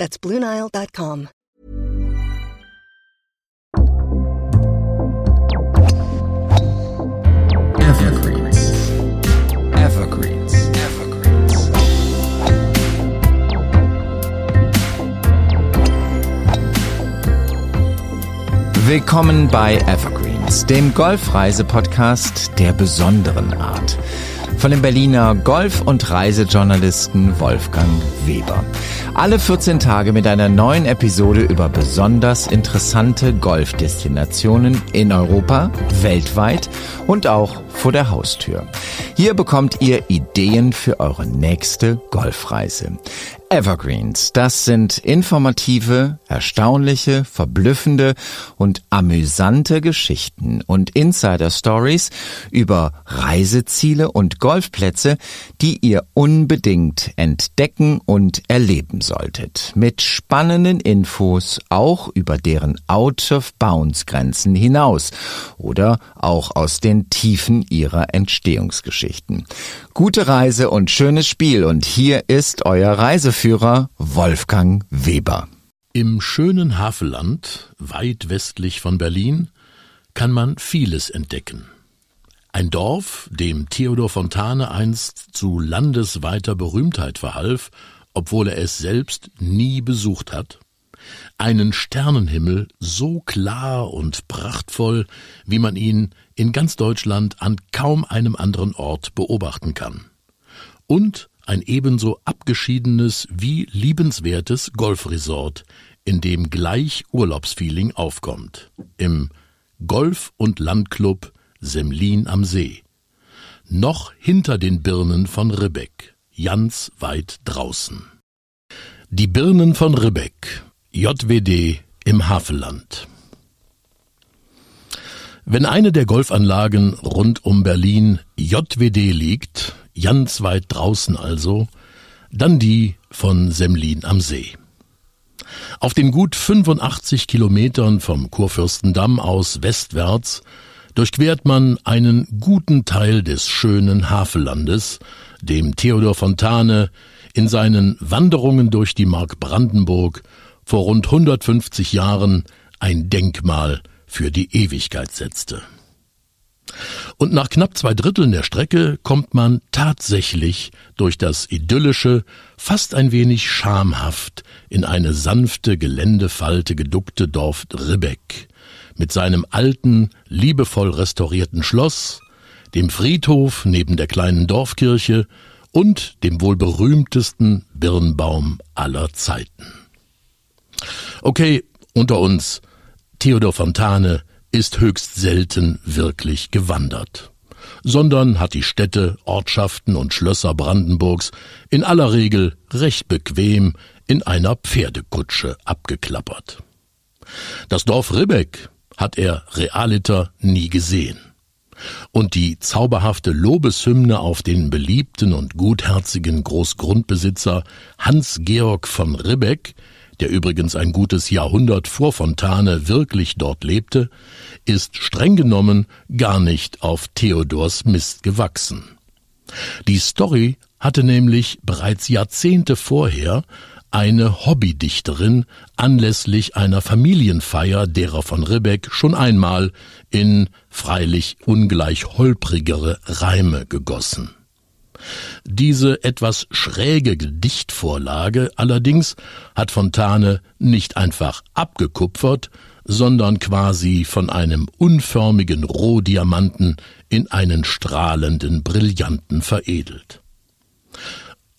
That's BlueNile.com. Evergreens. Evergreens. Evergreens. Willkommen bei Evergreens, dem Golfreise-Podcast der besonderen Art. Von dem Berliner Golf- und Reisejournalisten Wolfgang Weber. Alle 14 Tage mit einer neuen Episode über besonders interessante Golfdestinationen in Europa, weltweit und auch vor der Haustür. Hier bekommt ihr Ideen für eure nächste Golfreise. Evergreens, das sind informative, erstaunliche, verblüffende und amüsante Geschichten und Insider Stories über Reiseziele und Golfplätze, die ihr unbedingt entdecken und erleben solltet. Mit spannenden Infos auch über deren Out-of-Bounds-Grenzen hinaus oder auch aus den Tiefen ihrer Entstehungsgeschichten. Gute Reise und schönes Spiel und hier ist euer Reiseführer Wolfgang Weber. Im schönen Havelland, weit westlich von Berlin, kann man vieles entdecken. Ein Dorf, dem Theodor Fontane einst zu landesweiter Berühmtheit verhalf, obwohl er es selbst nie besucht hat. Einen Sternenhimmel so klar und prachtvoll, wie man ihn in ganz Deutschland an kaum einem anderen Ort beobachten kann. Und ein ebenso abgeschiedenes wie liebenswertes Golfresort, in dem gleich Urlaubsfeeling aufkommt. Im Golf- und Landclub Semlin am See. Noch hinter den Birnen von Ribbeck, ganz weit draußen. Die Birnen von Ribbeck, JWD im Havelland. Wenn eine der Golfanlagen rund um Berlin JWD liegt, ganz weit draußen also, dann die von Semlin am See. Auf den gut 85 Kilometern vom Kurfürstendamm aus westwärts durchquert man einen guten Teil des schönen Havellandes, dem Theodor Fontane in seinen Wanderungen durch die Mark Brandenburg vor rund 150 Jahren ein Denkmal für die Ewigkeit setzte. Und nach knapp zwei Dritteln der Strecke kommt man tatsächlich durch das idyllische, fast ein wenig schamhaft in eine sanfte Geländefalte geduckte Dorf Ribbeck mit seinem alten, liebevoll restaurierten Schloss, dem Friedhof neben der kleinen Dorfkirche und dem wohl berühmtesten Birnbaum aller Zeiten. Okay, unter uns, Theodor Fontane ist höchst selten wirklich gewandert, sondern hat die Städte, Ortschaften und Schlösser Brandenburgs in aller Regel recht bequem in einer Pferdekutsche abgeklappert. Das Dorf Ribbeck hat er realiter nie gesehen. Und die zauberhafte Lobeshymne auf den beliebten und gutherzigen Großgrundbesitzer Hans-Georg von Ribbeck der übrigens ein gutes Jahrhundert vor Fontane wirklich dort lebte, ist streng genommen gar nicht auf Theodors Mist gewachsen. Die Story hatte nämlich bereits Jahrzehnte vorher eine Hobbydichterin anlässlich einer Familienfeier derer von Ribbeck schon einmal in freilich ungleich holprigere Reime gegossen. Diese etwas schräge Gedichtvorlage allerdings hat Fontane nicht einfach abgekupfert, sondern quasi von einem unförmigen Rohdiamanten in einen strahlenden Brillanten veredelt.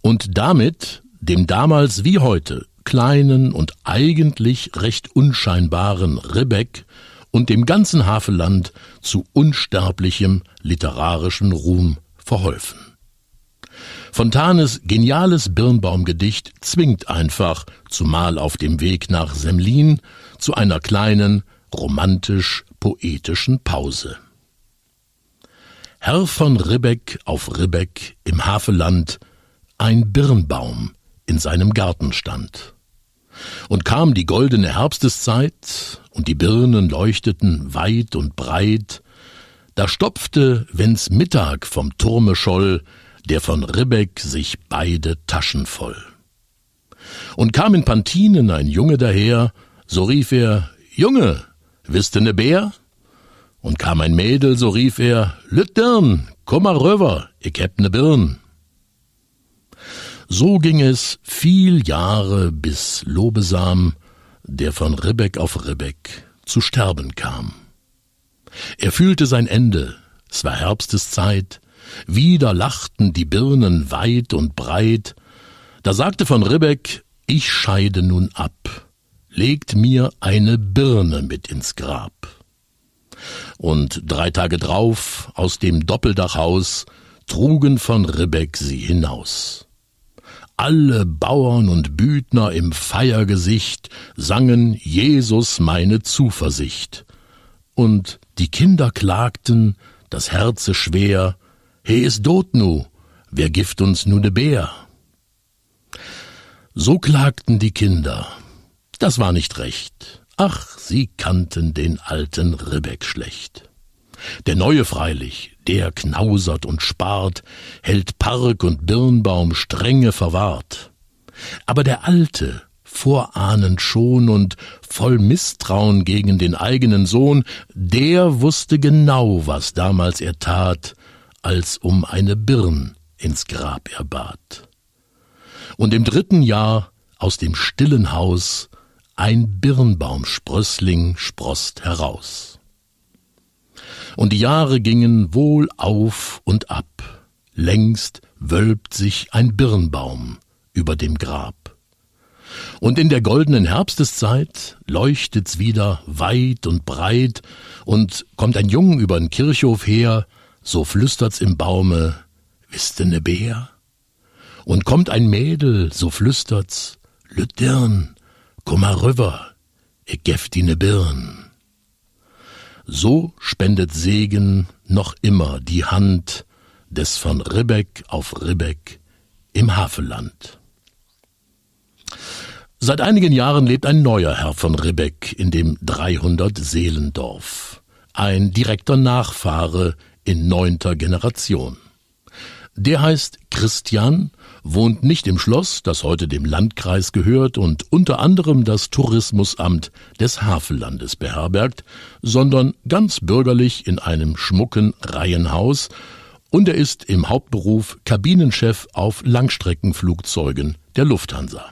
Und damit dem damals wie heute kleinen und eigentlich recht unscheinbaren Ribbeck und dem ganzen Havelland zu unsterblichem literarischen Ruhm verholfen. Fontanes geniales Birnbaumgedicht zwingt einfach, zumal auf dem Weg nach Semlin, zu einer kleinen, romantisch-poetischen Pause. Herr von Ribbeck auf Ribbeck im Havelland ein Birnbaum in seinem Garten stand. Und kam die goldene Herbsteszeit, und die Birnen leuchteten weit und breit, da stopfte, wenn's Mittag vom Turme scholl, der von Ribbeck sich beide Taschen voll. Und kam in Pantinen ein Junge daher, so rief er, Junge, wisst ne Bär? Und kam ein Mädel, so rief er, Lüttern, komm mal rüber, ich heb ne Birn. So ging es viel Jahre, bis Lobesam, der von Ribbeck auf Ribbeck zu sterben kam. Er fühlte sein Ende, es war Herbsteszeit, wieder lachten die Birnen weit und breit, da sagte von Ribbeck, ich scheide nun ab, legt mir eine Birne mit ins Grab. Und drei Tage drauf, aus dem Doppeldachhaus, trugen von Ribbeck sie hinaus alle Bauern und Büdner im Feiergesicht sangen Jesus meine Zuversicht. Und die Kinder klagten, das Herze schwer, He is dot nu, wer gift uns nu de Bär? So klagten die Kinder. Das war nicht recht. Ach, sie kannten den alten Ribbeck schlecht. Der neue freilich, der knausert und spart, hält Park und Birnbaum strenge verwahrt. Aber der alte, vorahnend schon und voll Misstrauen gegen den eigenen Sohn, der wusste genau, was damals er tat, als um eine Birn ins Grab er bat. Und im dritten Jahr aus dem stillen Haus ein Birnbaumsprössling sproßt heraus und die Jahre gingen wohl auf und ab. Längst wölbt sich ein Birnbaum über dem Grab. Und in der goldenen Herbsteszeit leuchtet's wieder weit und breit, und kommt ein Jung übern Kirchhof her, so flüstert's im Baume, wisst ne Bär? Und kommt ein Mädel, so flüstert's, Lütdirn, komm mal rüber, ich geft die ne Birn. So spendet Segen noch immer die Hand des von Ribbeck auf Ribbeck im Havelland. Seit einigen Jahren lebt ein neuer Herr von Ribbeck in dem 300 Seelendorf, ein direkter Nachfahre in neunter Generation. Der heißt Christian wohnt nicht im Schloss, das heute dem Landkreis gehört und unter anderem das Tourismusamt des Havellandes beherbergt, sondern ganz bürgerlich in einem schmucken Reihenhaus und er ist im Hauptberuf Kabinenchef auf Langstreckenflugzeugen der Lufthansa.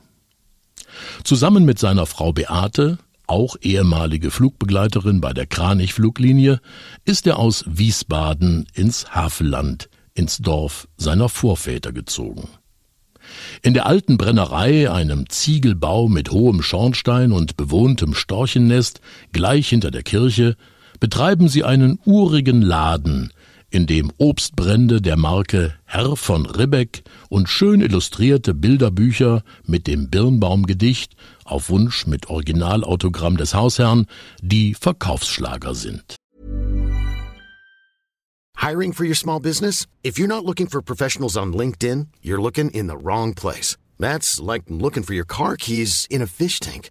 Zusammen mit seiner Frau Beate, auch ehemalige Flugbegleiterin bei der Kranich-Fluglinie, ist er aus Wiesbaden ins Havelland, ins Dorf seiner Vorväter gezogen. In der alten Brennerei, einem Ziegelbau mit hohem Schornstein und bewohntem Storchennest, gleich hinter der Kirche, betreiben sie einen urigen Laden, in dem Obstbrände der Marke Herr von Ribbeck und schön illustrierte Bilderbücher mit dem Birnbaumgedicht, auf Wunsch mit Originalautogramm des Hausherrn, die Verkaufsschlager sind. Hiring for your small business? If you're not looking for professionals on LinkedIn, you're looking in the wrong place. That's like looking for your car keys in a fish tank.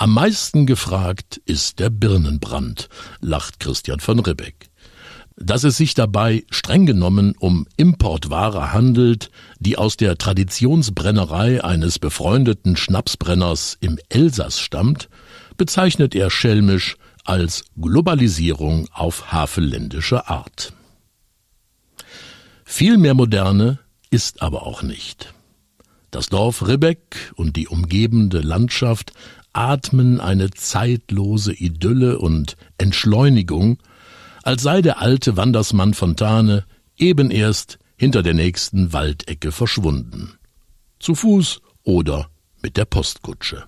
Am meisten gefragt ist der Birnenbrand, lacht Christian von Ribbeck. Dass es sich dabei streng genommen um Importware handelt, die aus der Traditionsbrennerei eines befreundeten Schnapsbrenners im Elsass stammt, bezeichnet er schelmisch als Globalisierung auf havelländische Art. Viel mehr moderne ist aber auch nicht. Das Dorf Ribbeck und die umgebende Landschaft atmen eine zeitlose Idylle und Entschleunigung, als sei der alte Wandersmann Fontane eben erst hinter der nächsten Waldecke verschwunden. Zu Fuß oder mit der Postkutsche.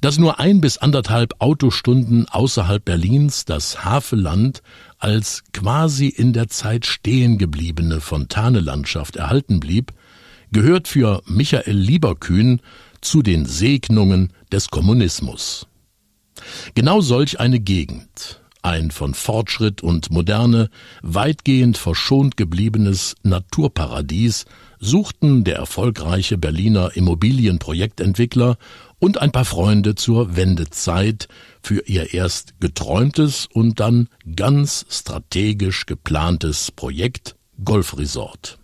Dass nur ein bis anderthalb Autostunden außerhalb Berlins das Havelland als quasi in der Zeit stehen gebliebene Fontanelandschaft erhalten blieb, gehört für Michael Lieberkühn zu den Segnungen des Kommunismus. Genau solch eine Gegend, ein von Fortschritt und Moderne weitgehend verschont gebliebenes Naturparadies, suchten der erfolgreiche Berliner Immobilienprojektentwickler und ein paar Freunde zur Wendezeit für ihr erst geträumtes und dann ganz strategisch geplantes Projekt Golfresort.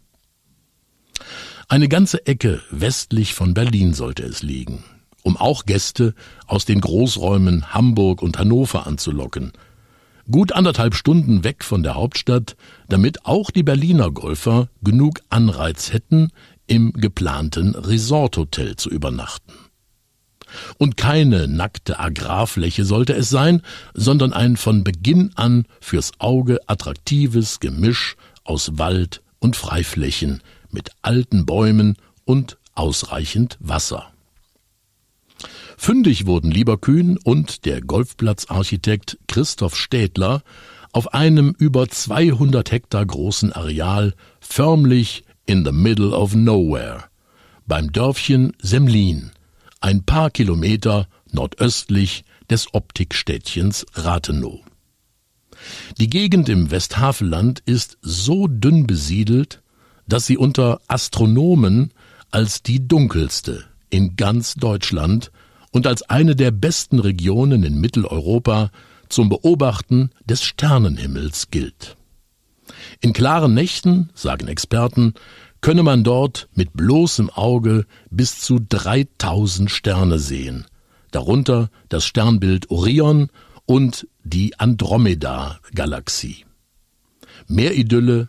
Eine ganze Ecke westlich von Berlin sollte es liegen, um auch Gäste aus den Großräumen Hamburg und Hannover anzulocken. Gut anderthalb Stunden weg von der Hauptstadt, damit auch die Berliner Golfer genug Anreiz hätten, im geplanten Resorthotel zu übernachten. Und keine nackte Agrarfläche sollte es sein, sondern ein von Beginn an fürs Auge attraktives Gemisch aus Wald und Freiflächen, mit alten Bäumen und ausreichend Wasser. Fündig wurden Lieberkühn und der Golfplatzarchitekt Christoph Städtler auf einem über 200 Hektar großen Areal förmlich in the middle of nowhere beim Dörfchen Semlin, ein paar Kilometer nordöstlich des Optikstädtchens Rathenow. Die Gegend im Westhavelland ist so dünn besiedelt, dass sie unter Astronomen als die dunkelste in ganz Deutschland und als eine der besten Regionen in Mitteleuropa zum Beobachten des Sternenhimmels gilt. In klaren Nächten, sagen Experten, könne man dort mit bloßem Auge bis zu 3000 Sterne sehen, darunter das Sternbild Orion und die Andromeda-Galaxie. Mehr Idylle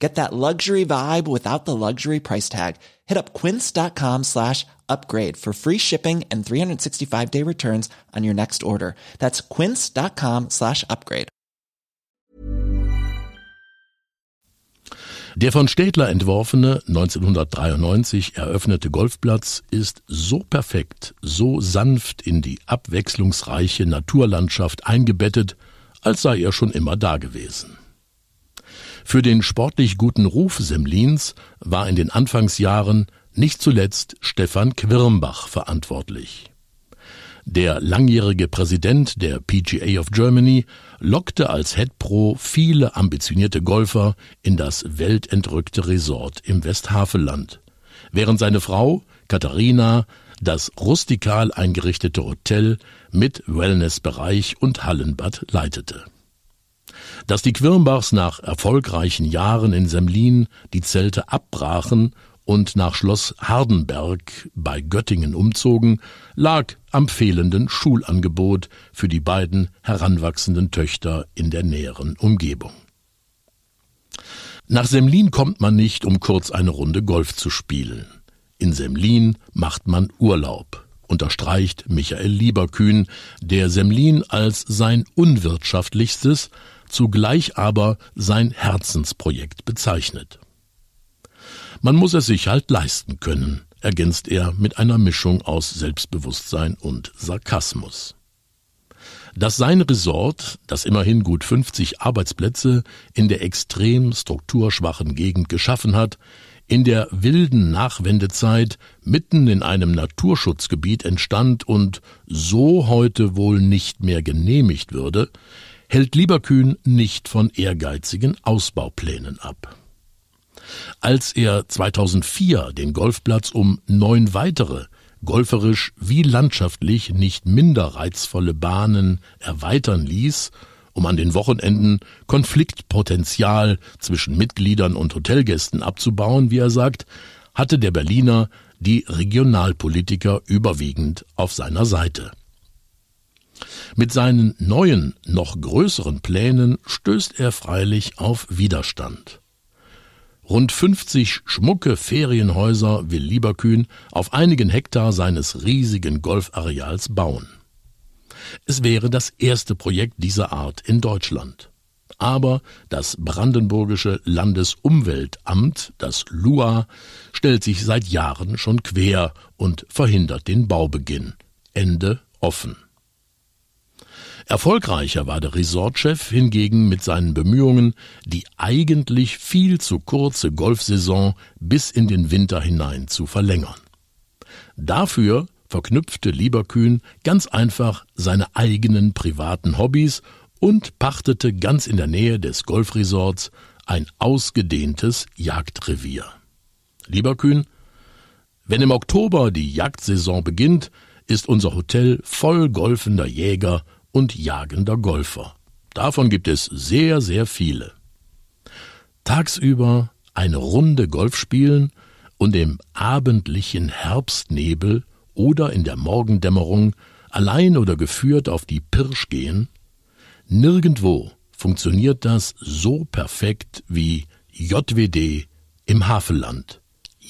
Get that luxury vibe without the luxury price tag. Hit up quince.com slash upgrade for free shipping and 365 day returns on your next order. That's quince.com slash upgrade. Der von Städtler entworfene 1993 eröffnete Golfplatz ist so perfekt, so sanft in die abwechslungsreiche Naturlandschaft eingebettet, als sei er schon immer da gewesen. Für den sportlich guten Ruf Semlins war in den Anfangsjahren nicht zuletzt Stefan Quirmbach verantwortlich. Der langjährige Präsident der PGA of Germany lockte als Head Pro viele ambitionierte Golfer in das weltentrückte Resort im Westhavelland, während seine Frau Katharina das rustikal eingerichtete Hotel mit Wellnessbereich und Hallenbad leitete. Dass die Quirnbachs nach erfolgreichen Jahren in Semlin die Zelte abbrachen und nach Schloss Hardenberg bei Göttingen umzogen, lag am fehlenden Schulangebot für die beiden heranwachsenden Töchter in der näheren Umgebung. Nach Semlin kommt man nicht, um kurz eine Runde Golf zu spielen. In Semlin macht man Urlaub, unterstreicht Michael Lieberkühn, der Semlin als sein unwirtschaftlichstes, zugleich aber sein Herzensprojekt bezeichnet. Man muss es sich halt leisten können, ergänzt er mit einer Mischung aus Selbstbewusstsein und Sarkasmus. dass sein Resort, das immerhin gut 50 Arbeitsplätze in der extrem strukturschwachen Gegend geschaffen hat, in der wilden Nachwendezeit mitten in einem Naturschutzgebiet entstand und so heute wohl nicht mehr genehmigt würde, hält Lieberkühn nicht von ehrgeizigen Ausbauplänen ab. Als er 2004 den Golfplatz um neun weitere, golferisch wie landschaftlich nicht minder reizvolle Bahnen erweitern ließ um an den Wochenenden Konfliktpotenzial zwischen Mitgliedern und Hotelgästen abzubauen, wie er sagt, hatte der Berliner die Regionalpolitiker überwiegend auf seiner Seite. Mit seinen neuen, noch größeren Plänen stößt er freilich auf Widerstand. Rund 50 schmucke Ferienhäuser will Lieberkühn auf einigen Hektar seines riesigen Golfareals bauen. Es wäre das erste Projekt dieser Art in Deutschland. Aber das brandenburgische Landesumweltamt, das LUA, stellt sich seit Jahren schon quer und verhindert den Baubeginn. Ende offen. Erfolgreicher war der Resortchef hingegen mit seinen Bemühungen, die eigentlich viel zu kurze Golfsaison bis in den Winter hinein zu verlängern. Dafür verknüpfte Lieberkühn ganz einfach seine eigenen privaten Hobbys und pachtete ganz in der Nähe des Golfresorts ein ausgedehntes Jagdrevier. Lieberkühn, wenn im Oktober die Jagdsaison beginnt, ist unser Hotel voll golfender Jäger und jagender Golfer. Davon gibt es sehr, sehr viele. Tagsüber eine Runde Golf spielen und im abendlichen Herbstnebel oder in der Morgendämmerung allein oder geführt auf die Pirsch gehen, nirgendwo funktioniert das so perfekt wie JWD im Havelland,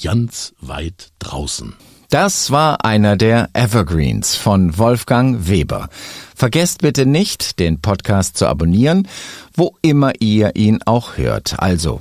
ganz weit draußen. Das war einer der Evergreens von Wolfgang Weber. Vergesst bitte nicht, den Podcast zu abonnieren, wo immer ihr ihn auch hört. Also